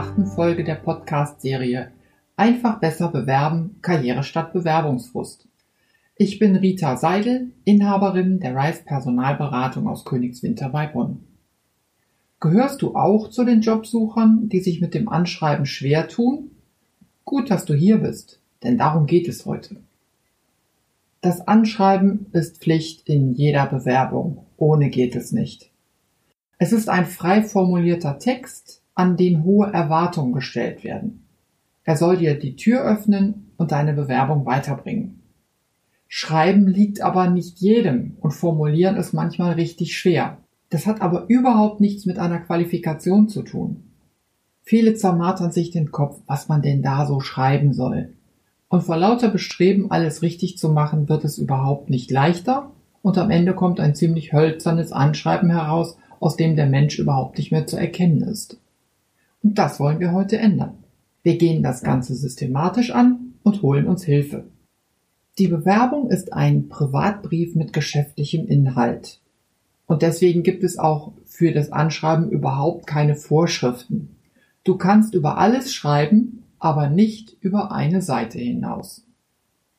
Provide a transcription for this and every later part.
achten Folge der Podcast-Serie Einfach besser bewerben, Karriere statt Bewerbungsfrust. Ich bin Rita Seidel, Inhaberin der Rice Personalberatung aus Königswinter bei Bonn. Gehörst du auch zu den Jobsuchern, die sich mit dem Anschreiben schwer tun? Gut, dass du hier bist, denn darum geht es heute. Das Anschreiben ist Pflicht in jeder Bewerbung. Ohne geht es nicht. Es ist ein frei formulierter Text, an den hohe Erwartungen gestellt werden. Er soll dir die Tür öffnen und deine Bewerbung weiterbringen. Schreiben liegt aber nicht jedem und formulieren ist manchmal richtig schwer. Das hat aber überhaupt nichts mit einer Qualifikation zu tun. Viele zermartern sich den Kopf, was man denn da so schreiben soll. Und vor lauter Bestreben, alles richtig zu machen, wird es überhaupt nicht leichter und am Ende kommt ein ziemlich hölzernes Anschreiben heraus, aus dem der Mensch überhaupt nicht mehr zu erkennen ist. Und das wollen wir heute ändern. Wir gehen das Ganze systematisch an und holen uns Hilfe. Die Bewerbung ist ein Privatbrief mit geschäftlichem Inhalt. Und deswegen gibt es auch für das Anschreiben überhaupt keine Vorschriften. Du kannst über alles schreiben, aber nicht über eine Seite hinaus.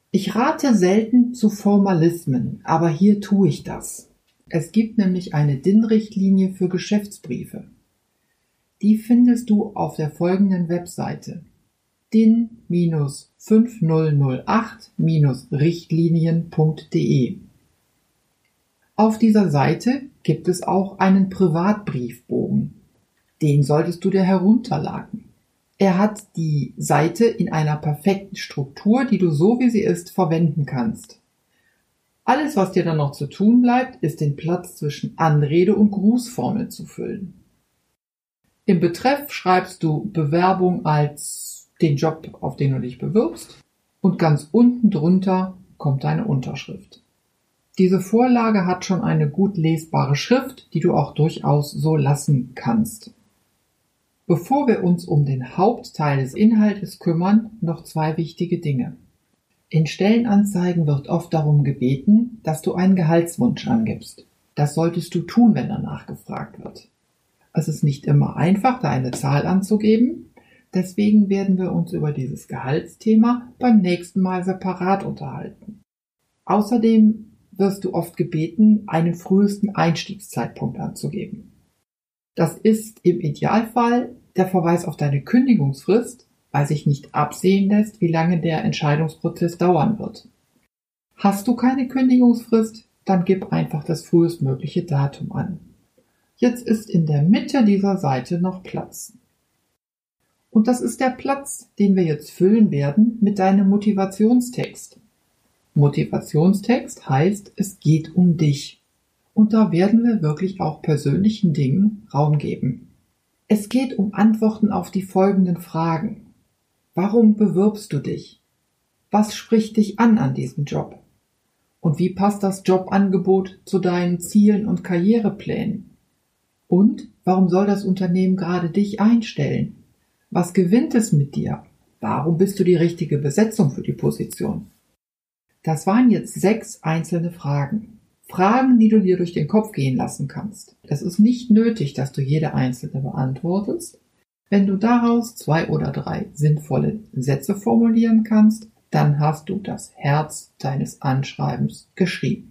Ich rate selten zu Formalismen, aber hier tue ich das. Es gibt nämlich eine DIN-Richtlinie für Geschäftsbriefe. Die findest du auf der folgenden Webseite DIN-5008-richtlinien.de. Auf dieser Seite gibt es auch einen Privatbriefbogen. Den solltest du dir herunterladen. Er hat die Seite in einer perfekten Struktur, die du so wie sie ist verwenden kannst. Alles, was dir dann noch zu tun bleibt, ist den Platz zwischen Anrede und Grußformel zu füllen. Im Betreff schreibst du Bewerbung als den Job, auf den du dich bewirbst und ganz unten drunter kommt deine Unterschrift. Diese Vorlage hat schon eine gut lesbare Schrift, die du auch durchaus so lassen kannst. Bevor wir uns um den Hauptteil des Inhaltes kümmern, noch zwei wichtige Dinge. In Stellenanzeigen wird oft darum gebeten, dass du einen Gehaltswunsch angibst. Das solltest du tun, wenn danach gefragt wird. Es ist nicht immer einfach, da eine Zahl anzugeben. Deswegen werden wir uns über dieses Gehaltsthema beim nächsten Mal separat unterhalten. Außerdem wirst du oft gebeten, einen frühesten Einstiegszeitpunkt anzugeben. Das ist im Idealfall der Verweis auf deine Kündigungsfrist, weil sich nicht absehen lässt, wie lange der Entscheidungsprozess dauern wird. Hast du keine Kündigungsfrist, dann gib einfach das frühestmögliche Datum an. Jetzt ist in der Mitte dieser Seite noch Platz. Und das ist der Platz, den wir jetzt füllen werden mit deinem Motivationstext. Motivationstext heißt, es geht um dich. Und da werden wir wirklich auch persönlichen Dingen Raum geben. Es geht um Antworten auf die folgenden Fragen. Warum bewirbst du dich? Was spricht dich an an diesem Job? Und wie passt das Jobangebot zu deinen Zielen und Karriereplänen? Und warum soll das Unternehmen gerade dich einstellen? Was gewinnt es mit dir? Warum bist du die richtige Besetzung für die Position? Das waren jetzt sechs einzelne Fragen. Fragen, die du dir durch den Kopf gehen lassen kannst. Es ist nicht nötig, dass du jede einzelne beantwortest. Wenn du daraus zwei oder drei sinnvolle Sätze formulieren kannst, dann hast du das Herz deines Anschreibens geschrieben.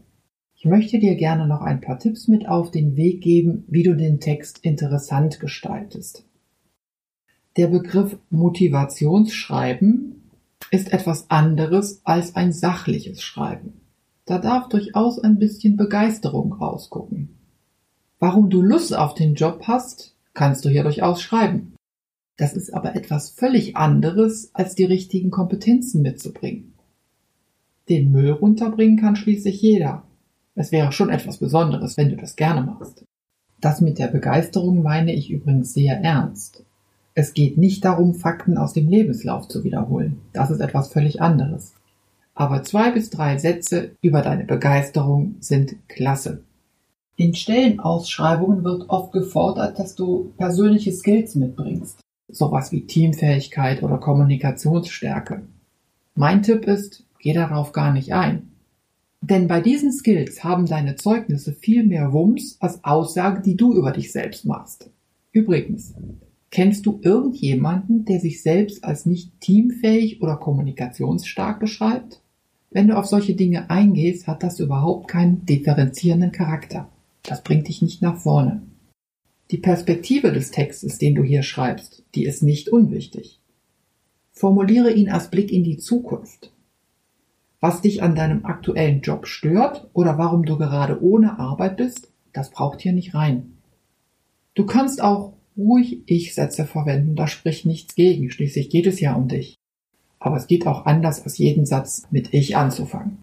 Ich möchte dir gerne noch ein paar Tipps mit auf den Weg geben, wie du den Text interessant gestaltest. Der Begriff Motivationsschreiben ist etwas anderes als ein sachliches Schreiben. Da darf durchaus ein bisschen Begeisterung rausgucken. Warum du Lust auf den Job hast, kannst du hier durchaus schreiben. Das ist aber etwas völlig anderes, als die richtigen Kompetenzen mitzubringen. Den Müll runterbringen kann schließlich jeder. Es wäre schon etwas Besonderes, wenn du das gerne machst. Das mit der Begeisterung meine ich übrigens sehr ernst. Es geht nicht darum, Fakten aus dem Lebenslauf zu wiederholen. Das ist etwas völlig anderes. Aber zwei bis drei Sätze über deine Begeisterung sind klasse. In Stellenausschreibungen wird oft gefordert, dass du persönliche Skills mitbringst. Sowas wie Teamfähigkeit oder Kommunikationsstärke. Mein Tipp ist, geh darauf gar nicht ein. Denn bei diesen Skills haben deine Zeugnisse viel mehr Wumms als Aussagen, die du über dich selbst machst. Übrigens, Kennst du irgendjemanden, der sich selbst als nicht teamfähig oder kommunikationsstark beschreibt? Wenn du auf solche Dinge eingehst, hat das überhaupt keinen differenzierenden Charakter. Das bringt dich nicht nach vorne. Die Perspektive des Textes, den du hier schreibst, die ist nicht unwichtig. Formuliere ihn als Blick in die Zukunft. Was dich an deinem aktuellen Job stört oder warum du gerade ohne Arbeit bist, das braucht hier nicht rein. Du kannst auch ruhig Ich-Sätze verwenden, da spricht nichts gegen, schließlich geht es ja um dich. Aber es geht auch anders, als jeden Satz mit Ich anzufangen.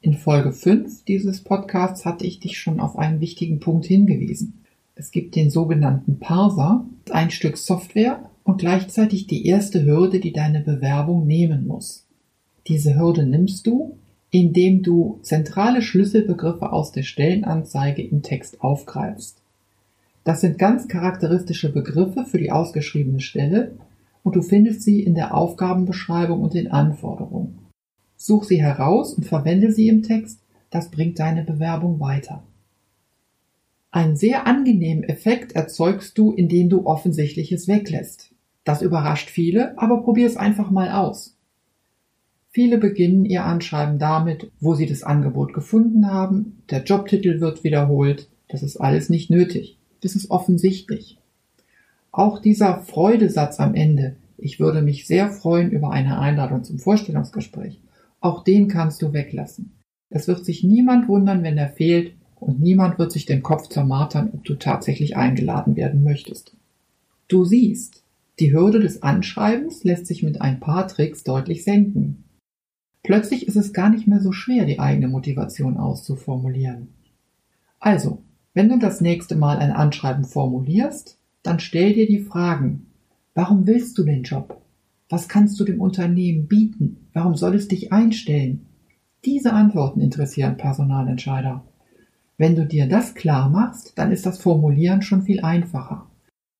In Folge 5 dieses Podcasts hatte ich dich schon auf einen wichtigen Punkt hingewiesen. Es gibt den sogenannten Parser, ein Stück Software und gleichzeitig die erste Hürde, die deine Bewerbung nehmen muss. Diese Hürde nimmst du, indem du zentrale Schlüsselbegriffe aus der Stellenanzeige im Text aufgreifst. Das sind ganz charakteristische Begriffe für die ausgeschriebene Stelle und du findest sie in der Aufgabenbeschreibung und den Anforderungen. Such sie heraus und verwende sie im Text, das bringt deine Bewerbung weiter. Einen sehr angenehmen Effekt erzeugst du, indem du Offensichtliches weglässt. Das überrascht viele, aber probier es einfach mal aus. Viele beginnen ihr Anschreiben damit, wo sie das Angebot gefunden haben, der Jobtitel wird wiederholt, das ist alles nicht nötig ist es offensichtlich. Auch dieser Freudesatz am Ende, ich würde mich sehr freuen über eine Einladung zum Vorstellungsgespräch, auch den kannst du weglassen. Es wird sich niemand wundern, wenn er fehlt, und niemand wird sich den Kopf zermartern, ob du tatsächlich eingeladen werden möchtest. Du siehst, die Hürde des Anschreibens lässt sich mit ein paar Tricks deutlich senken. Plötzlich ist es gar nicht mehr so schwer, die eigene Motivation auszuformulieren. Also, wenn du das nächste Mal ein Anschreiben formulierst, dann stell dir die Fragen. Warum willst du den Job? Was kannst du dem Unternehmen bieten? Warum soll es dich einstellen? Diese Antworten interessieren Personalentscheider. Wenn du dir das klar machst, dann ist das Formulieren schon viel einfacher.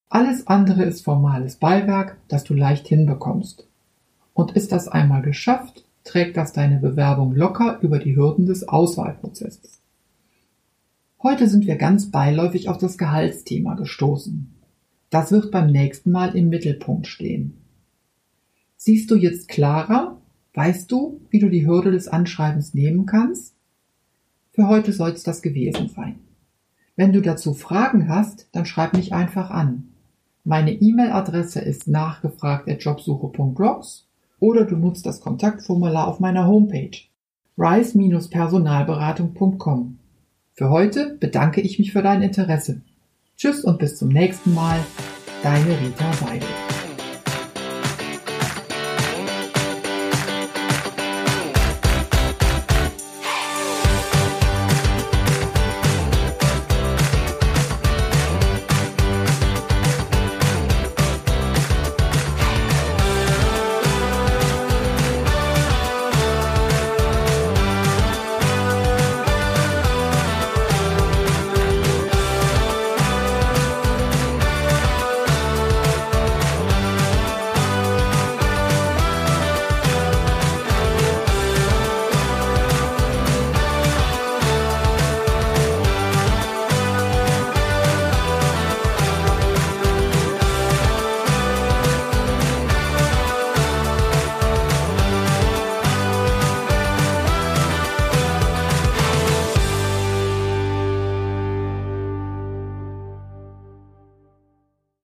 Alles andere ist formales Beiwerk, das du leicht hinbekommst. Und ist das einmal geschafft, trägt das deine Bewerbung locker über die Hürden des Auswahlprozesses. Heute sind wir ganz beiläufig auf das Gehaltsthema gestoßen. Das wird beim nächsten Mal im Mittelpunkt stehen. Siehst du jetzt klarer? Weißt du, wie du die Hürde des Anschreibens nehmen kannst? Für heute soll es das gewesen sein. Wenn du dazu Fragen hast, dann schreib mich einfach an. Meine E-Mail-Adresse ist nachgefragt.jobsuche.blogs oder du nutzt das Kontaktformular auf meiner Homepage rise-personalberatung.com. Für heute bedanke ich mich für dein Interesse. Tschüss und bis zum nächsten Mal. Deine Rita Seidel.